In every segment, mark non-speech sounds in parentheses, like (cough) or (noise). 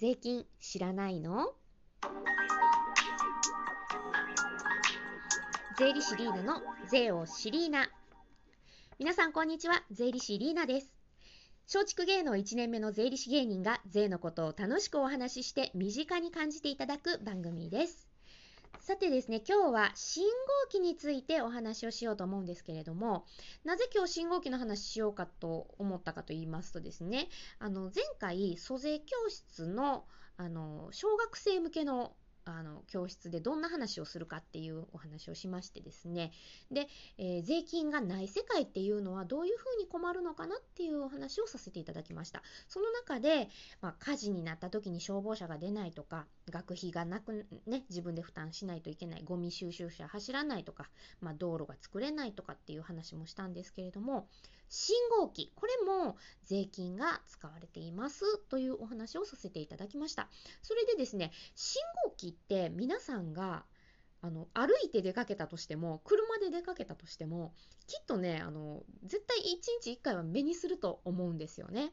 税金知らないの？税理士リーナの税を知りーな。皆さんこんにちは。税理士リーナです。松竹芸能1年目の税理士芸人が税のことを楽しくお話しして身近に感じていただく番組です。さてですね、今日は信号機についてお話をしようと思うんですけれども、なぜ今日信号機の話しようかと思ったかと言いますとですね、あの前回、租税教室のあの小学生向けのあの教室でどんな話をするかっていうお話をしましてですね。で、えー、税金がない世界っていうのはどういうふうに困るのかなっていうお話をさせていただきました。その中で、まあ、火事になった時に消防車が出ないとか学費がなくね自分で負担しないといけないゴミ収集車走らないとか、まあ、道路が作れないとかっていう話もしたんですけれども信号機。これも税金が使われていますというお話をさせていただきました。それでですね信号機って皆さんがあの歩いて出かけたとしても車で出かけたとしてもきっとねあの絶対1日1回は目にすると思うんですよね。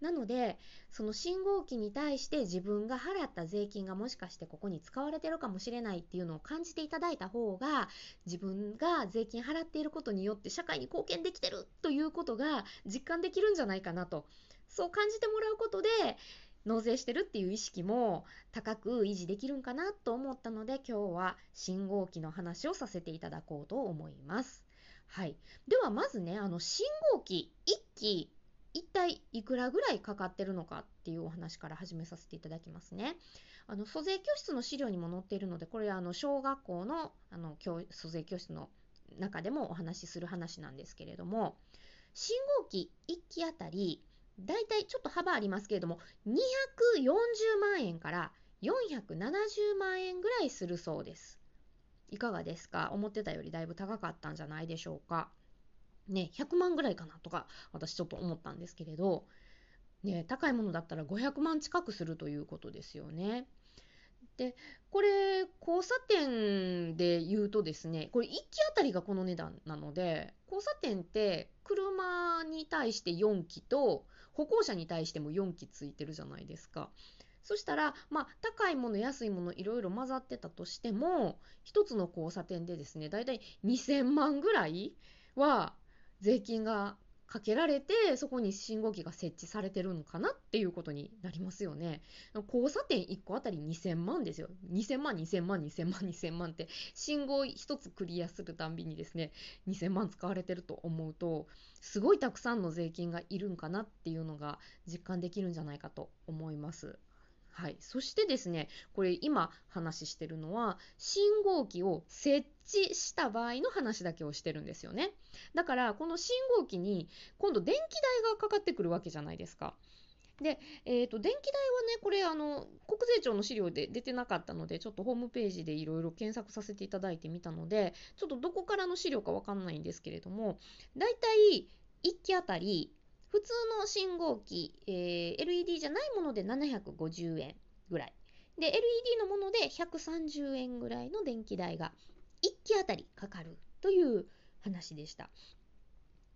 なのでその信号機に対して自分が払った税金がもしかしてここに使われてるかもしれないっていうのを感じていただいた方が自分が税金払っていることによって社会に貢献できてるということが実感できるんじゃないかなとそう感じてもらうことで納税してるっていう意識も高く維持できるんかなと思ったので今日は信号機の話をさせていただこうと思います。はい、ではまずねあの信号機1機一体いくらぐらいかかってるのかっていうお話から始めさせていただきますね。あの租税教室の資料にも載っているのでこれあの小学校のあの教租税教室の中でもお話しする話なんですけれども信号機1機あたりだいたいちょっと幅ありますけれども240万円から470万円ぐらいするそうです。いかがですか？思ってたよりだいぶ高かったんじゃないでしょうか。ね、100万ぐらいかなとか私ちょっと思ったんですけれど、ね、高いものだったら500万近くするということですよね。でこれ交差点で言うとですねこれ1機あたりがこの値段なので交差点って車に対して4機と歩行者に対しても4機ついてるじゃないですか。そしたら、まあ、高いもの、安いもの、いろいろ混ざってたとしても、一つの交差点でですね、だいたい2000万ぐらいは税金がかけられてそこに信号機が設置されてるのかなっていうことになりますよね。交差点1個あたり2000万ですよ。2000万、2000万、2000万、2000万って信号1つクリアするたんびにですね2000万使われてると思うとすごいたくさんの税金がいるんかなっていうのが実感できるんじゃないかと思います。はい、そしてですねこれ今話してるのは信号機を設置した場合の話だけをしてるんですよねだからこの信号機に今度電気代がかかってくるわけじゃないですか。で、えーと、電気代はねこれあの国税庁の資料で出てなかったのでちょっとホームページでいろいろ検索させていただいてみたのでちょっとどこからの資料かわかんないんですけれどもだいたい1機あたり普通の信号機、えー、LED じゃないもので750円ぐらい。で、LED のもので130円ぐらいの電気代が1機あたりかかるという話でした。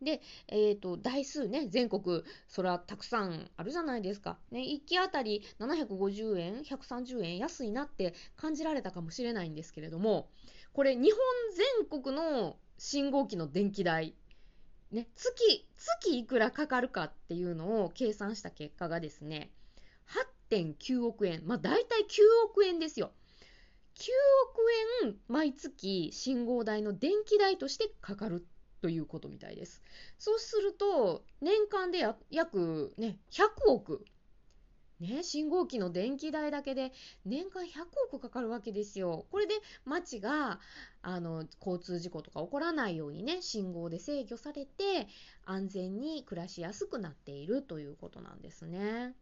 で、えっ、ー、と、台数ね、全国、それはたくさんあるじゃないですか。ね、1機あたり750円、130円安いなって感じられたかもしれないんですけれども、これ、日本全国の信号機の電気代ね、月、月いくらかかるかっていうのを計算した結果がですね、8.9億円。まあ大体9億円ですよ。9億円毎月信号代の電気代としてかかるということみたいです。そうすると、年間で約ね、100億ね、信号機の電気代だけで年間100億かかるわけですよ。これで町があの交通事故とか起こらないようにね信号で制御されて安全に暮らしやすくなっているということなんですね。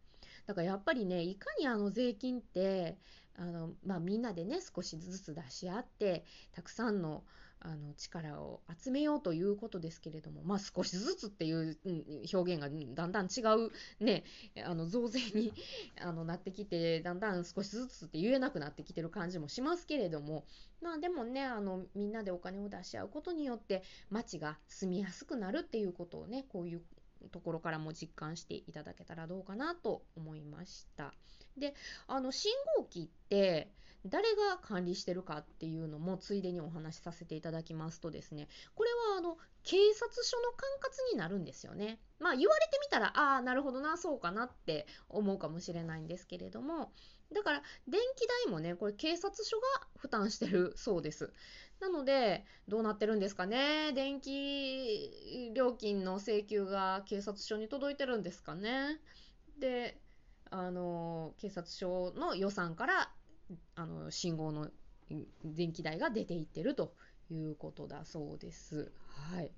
だからやっぱりねいかにあの税金ってあの、まあ、みんなでね少しずつ出し合ってたくさんのあの力を集めようということですけれども、まあ、少しずつっていう表現がだんだん違う、ね、あの増税に (laughs) あのなってきてだんだん少しずつって言えなくなってきてる感じもしますけれども、まあ、でもねあのみんなでお金を出し合うことによって街が住みやすくなるっていうことをねこういうところからも実感していただけたらどうかなと思いました。であの信号機って誰が管理してるかっていうのもついでにお話しさせていただきますとですねこれはあの警察署の管轄になるんですよね。まあ言われてみたらああなるほどなそうかなって思うかもしれないんですけれどもだから電気代もねこれ警察署が負担してるそうです。なのでどうなってるんですかね？電気料金の請求が警察署に届いてるんですかね？であの警察署の予算からあの信号の電気代が出ていってるということだそうです。はい。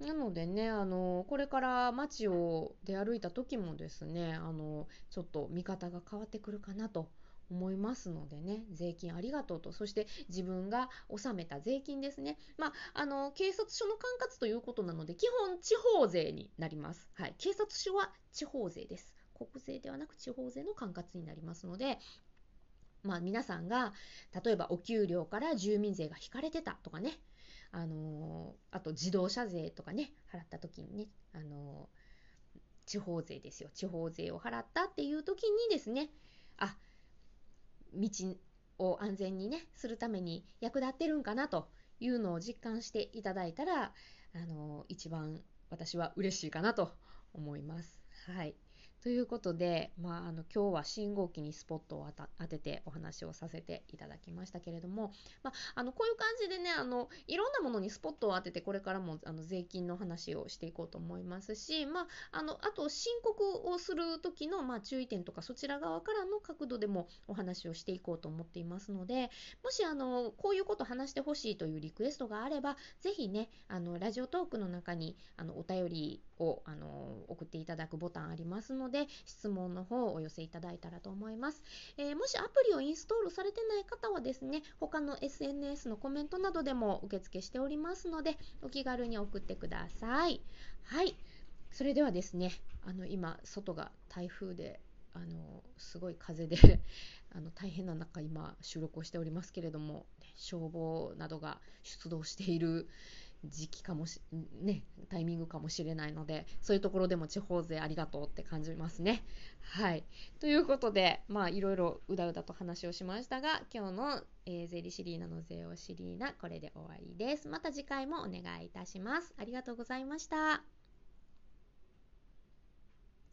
なのでね、あの、これから街を出歩いた時もですね、あの、ちょっと見方が変わってくるかなと思いますのでね、税金ありがとうと、そして自分が納めた税金ですね。まあ、あの、警察署の管轄ということなので、基本地方税になります。はい。警察署は地方税です。国税ではなく地方税の管轄になりますので、まあ、皆さんが例えばお給料から住民税が引かれてたとかね、あの、あと自動車税とかね払った時にね、あの、地方税ですよ地方税を払ったっていう時にですねあ道を安全にねするために役立ってるんかなというのを実感していただいたら、あのー、一番私は嬉しいかなと思います。はい。ということで、まあ、あの今日は信号機にスポットを当ててお話をさせていただきましたけれども、まあ、あのこういう感じでねあのいろんなものにスポットを当ててこれからもあの税金の話をしていこうと思いますし、まあ、あのあと申告をする時の、まあ、注意点とかそちら側からの角度でもお話をしていこうと思っていますのでもしあのこういうこと話してほしいというリクエストがあればぜひねあのラジオトークの中にあのお便りをあの送っていただくボタンありますので質問の方をお寄せいただいたらと思います、えー、もしアプリをインストールされてない方はですね他の SNS のコメントなどでも受付しておりますのでお気軽に送ってください。はい。それではですねあの今外が台風であのすごい風で (laughs) あの大変な中今収録をしておりますけれども消防などが出動している時期かもしねタイミングかもしれないのでそういうところでも地方税ありがとうって感じますね。はいということでまあいろいろうだうだと話をしましたが今日の、えー、税理シリーナの税をシリーナこれで終わりです。また次回もお願いいたします。ありがとうございました。